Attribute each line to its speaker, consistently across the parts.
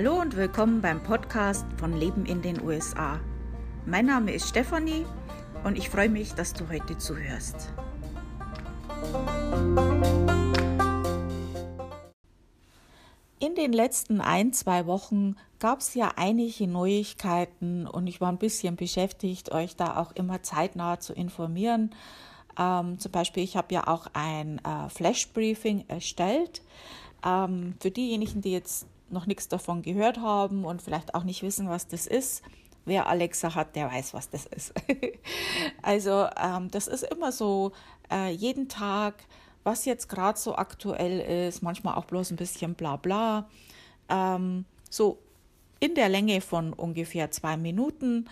Speaker 1: Hallo und willkommen beim Podcast von Leben in den USA. Mein Name ist Stefanie und ich freue mich, dass du heute zuhörst. In den letzten ein, zwei Wochen gab es ja einige Neuigkeiten und ich war ein bisschen beschäftigt, euch da auch immer zeitnah zu informieren. Ähm, zum Beispiel, ich habe ja auch ein äh, Flash-Briefing erstellt. Ähm, für diejenigen, die jetzt noch nichts davon gehört haben und vielleicht auch nicht wissen, was das ist, wer Alexa hat, der weiß, was das ist. also ähm, das ist immer so äh, jeden Tag, was jetzt gerade so aktuell ist, manchmal auch bloß ein bisschen bla bla. Ähm, so in der Länge von ungefähr zwei Minuten.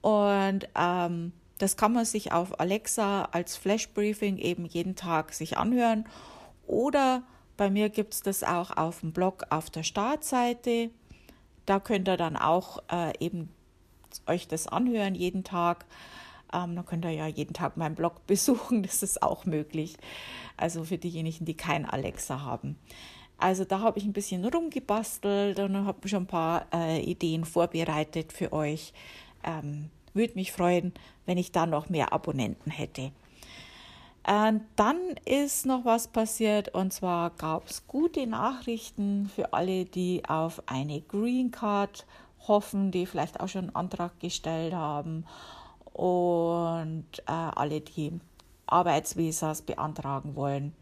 Speaker 1: Und ähm, das kann man sich auf Alexa als Flash Briefing eben jeden Tag sich anhören oder bei mir gibt es das auch auf dem Blog auf der Startseite. Da könnt ihr dann auch äh, eben euch das anhören jeden Tag. Ähm, dann könnt ihr ja jeden Tag meinen Blog besuchen, das ist auch möglich. Also für diejenigen, die kein Alexa haben. Also da habe ich ein bisschen rumgebastelt und habe schon ein paar äh, Ideen vorbereitet für euch. Ähm, Würde mich freuen, wenn ich da noch mehr Abonnenten hätte. Und dann ist noch was passiert und zwar gab es gute Nachrichten für alle, die auf eine Green Card hoffen, die vielleicht auch schon einen Antrag gestellt haben und äh, alle, die Arbeitsvisas beantragen wollen.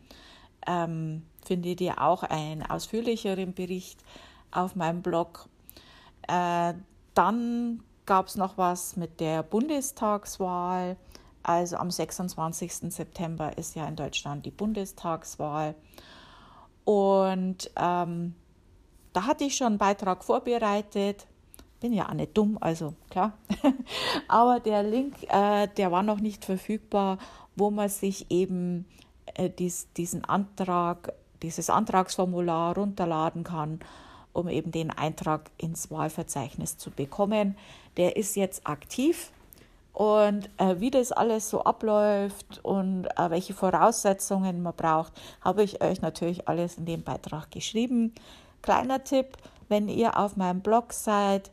Speaker 1: Ähm, findet ihr auch einen ausführlicheren Bericht auf meinem Blog. Äh, dann gab es noch was mit der Bundestagswahl. Also am 26. September ist ja in Deutschland die Bundestagswahl. Und ähm, da hatte ich schon einen Beitrag vorbereitet. Bin ja auch nicht dumm, also klar. Aber der Link, äh, der war noch nicht verfügbar, wo man sich eben äh, dies, diesen Antrag, dieses Antragsformular runterladen kann, um eben den Eintrag ins Wahlverzeichnis zu bekommen. Der ist jetzt aktiv und äh, wie das alles so abläuft und äh, welche Voraussetzungen man braucht, habe ich euch natürlich alles in dem Beitrag geschrieben. Kleiner Tipp, wenn ihr auf meinem Blog seid,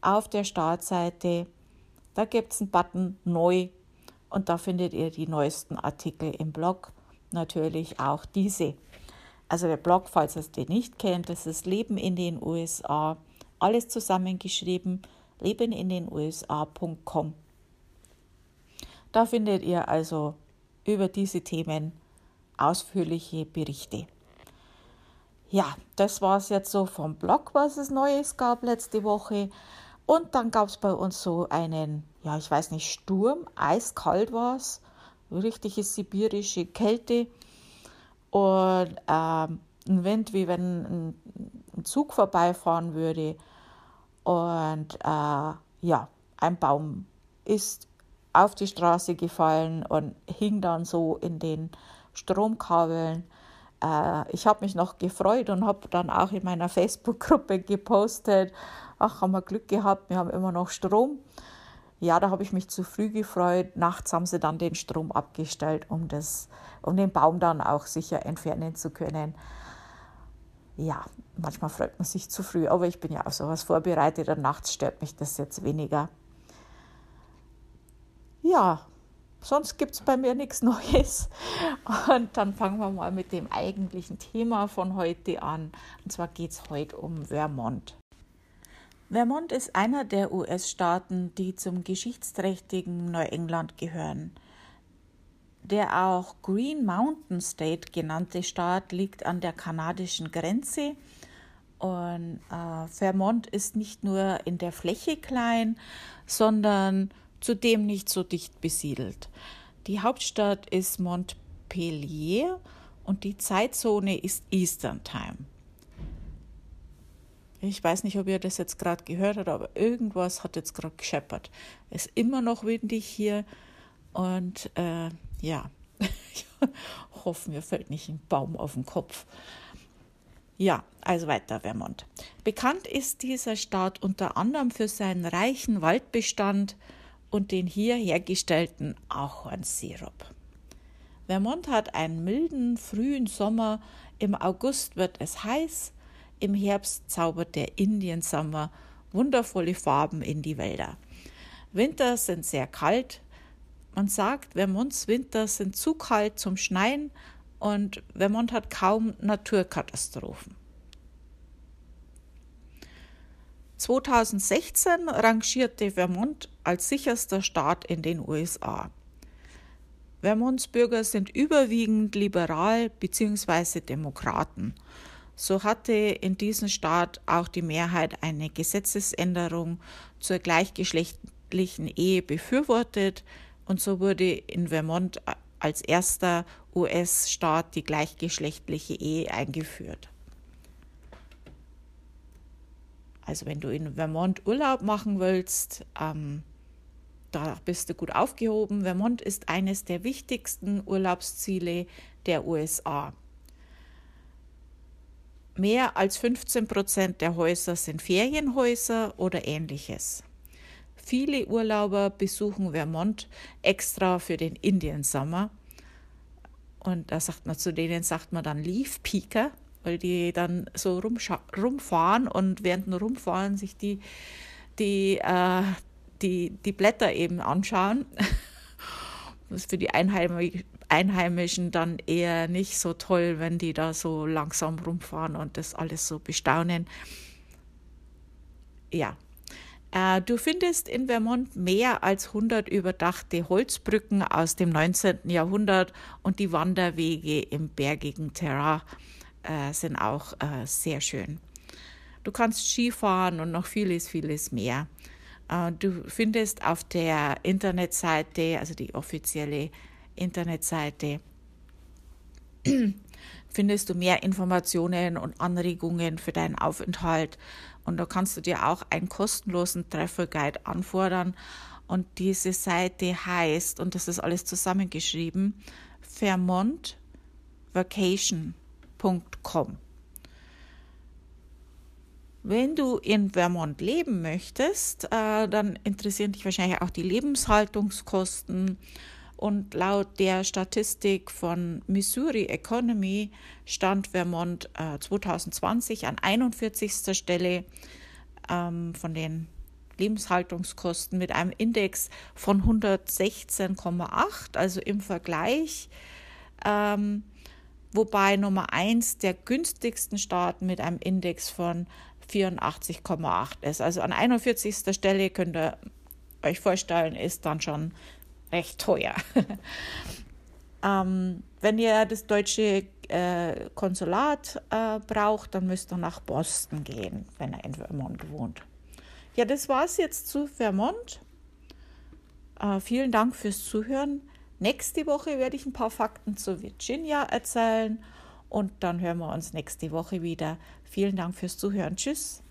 Speaker 1: auf der Startseite, da gibt es einen Button Neu und da findet ihr die neuesten Artikel im Blog, natürlich auch diese. Also der Blog, falls ihr es den nicht kennt, das ist Leben in den USA, alles zusammengeschrieben, lebenindenusa.com. Da findet ihr also über diese Themen ausführliche Berichte. Ja, das war es jetzt so vom Blog, was es Neues gab letzte Woche. Und dann gab es bei uns so einen, ja, ich weiß nicht, Sturm, eiskalt war es, richtige sibirische Kälte und ähm, ein Wind, wie wenn ein Zug vorbeifahren würde. Und äh, ja, ein Baum ist auf die Straße gefallen und hing dann so in den Stromkabeln. Äh, ich habe mich noch gefreut und habe dann auch in meiner Facebook-Gruppe gepostet, ach, haben wir Glück gehabt, wir haben immer noch Strom. Ja, da habe ich mich zu früh gefreut. Nachts haben sie dann den Strom abgestellt, um, das, um den Baum dann auch sicher entfernen zu können. Ja, manchmal freut man sich zu früh, aber ich bin ja auf sowas vorbereitet und nachts stört mich das jetzt weniger. Ja, sonst gibt es bei mir nichts Neues. Und dann fangen wir mal mit dem eigentlichen Thema von heute an. Und zwar geht es heute um Vermont. Vermont ist einer der US-Staaten, die zum geschichtsträchtigen Neuengland gehören. Der auch Green Mountain State genannte Staat liegt an der kanadischen Grenze und äh, Vermont ist nicht nur in der Fläche klein, sondern zudem nicht so dicht besiedelt. Die Hauptstadt ist Montpellier und die Zeitzone ist Eastern Time. Ich weiß nicht, ob ihr das jetzt gerade gehört habt, aber irgendwas hat jetzt gerade gescheppert. Es ist immer noch windig hier und äh, ja, hoffen, mir fällt nicht ein Baum auf den Kopf. Ja, also weiter Vermont. Bekannt ist dieser Staat unter anderem für seinen reichen Waldbestand, und den hier hergestellten Ahornsirup. Vermont hat einen milden, frühen Sommer. Im August wird es heiß, im Herbst zaubert der Indian Summer wundervolle Farben in die Wälder. Winter sind sehr kalt. Man sagt, Vermonts Winter sind zu kalt zum Schneien und Vermont hat kaum Naturkatastrophen. 2016 rangierte Vermont als sicherster Staat in den USA. Vermonts Bürger sind überwiegend liberal bzw. Demokraten. So hatte in diesem Staat auch die Mehrheit eine Gesetzesänderung zur gleichgeschlechtlichen Ehe befürwortet und so wurde in Vermont als erster US-Staat die gleichgeschlechtliche Ehe eingeführt. Also wenn du in Vermont Urlaub machen willst, ähm, da bist du gut aufgehoben. Vermont ist eines der wichtigsten Urlaubsziele der USA. Mehr als 15 Prozent der Häuser sind Ferienhäuser oder ähnliches. Viele Urlauber besuchen Vermont extra für den Indian Summer. Und da sagt man zu denen, sagt man dann Leaf Peaker, weil die dann so rumfahren und während dem Rumfahren sich die, die, äh, die, die Blätter eben anschauen. Das ist für die Einheimischen dann eher nicht so toll, wenn die da so langsam rumfahren und das alles so bestaunen. Ja. Äh, du findest in Vermont mehr als 100 überdachte Holzbrücken aus dem 19. Jahrhundert und die Wanderwege im bergigen Terrain äh, sind auch äh, sehr schön. Du kannst Skifahren und noch vieles, vieles mehr. Äh, du findest auf der Internetseite, also die offizielle Internetseite, findest du mehr Informationen und Anregungen für deinen Aufenthalt. Und da kannst du dir auch einen kostenlosen Travel Guide anfordern. Und diese Seite heißt, und das ist alles zusammengeschrieben, vermontvacation.com. Wenn du in Vermont leben möchtest, äh, dann interessieren dich wahrscheinlich auch die Lebenshaltungskosten. Und laut der Statistik von Missouri Economy stand Vermont äh, 2020 an 41. Stelle ähm, von den Lebenshaltungskosten mit einem Index von 116,8, also im Vergleich. Ähm, wobei Nummer 1 der günstigsten Staaten mit einem Index von 84,8 ist. Also an 41. Stelle könnt ihr euch vorstellen, ist dann schon recht teuer. ähm, wenn ihr das deutsche äh, Konsulat äh, braucht, dann müsst ihr nach Boston gehen, wenn ihr in Vermont wohnt. Ja, das war es jetzt zu Vermont. Äh, vielen Dank fürs Zuhören. Nächste Woche werde ich ein paar Fakten zu Virginia erzählen und dann hören wir uns nächste Woche wieder. Vielen Dank fürs Zuhören. Tschüss.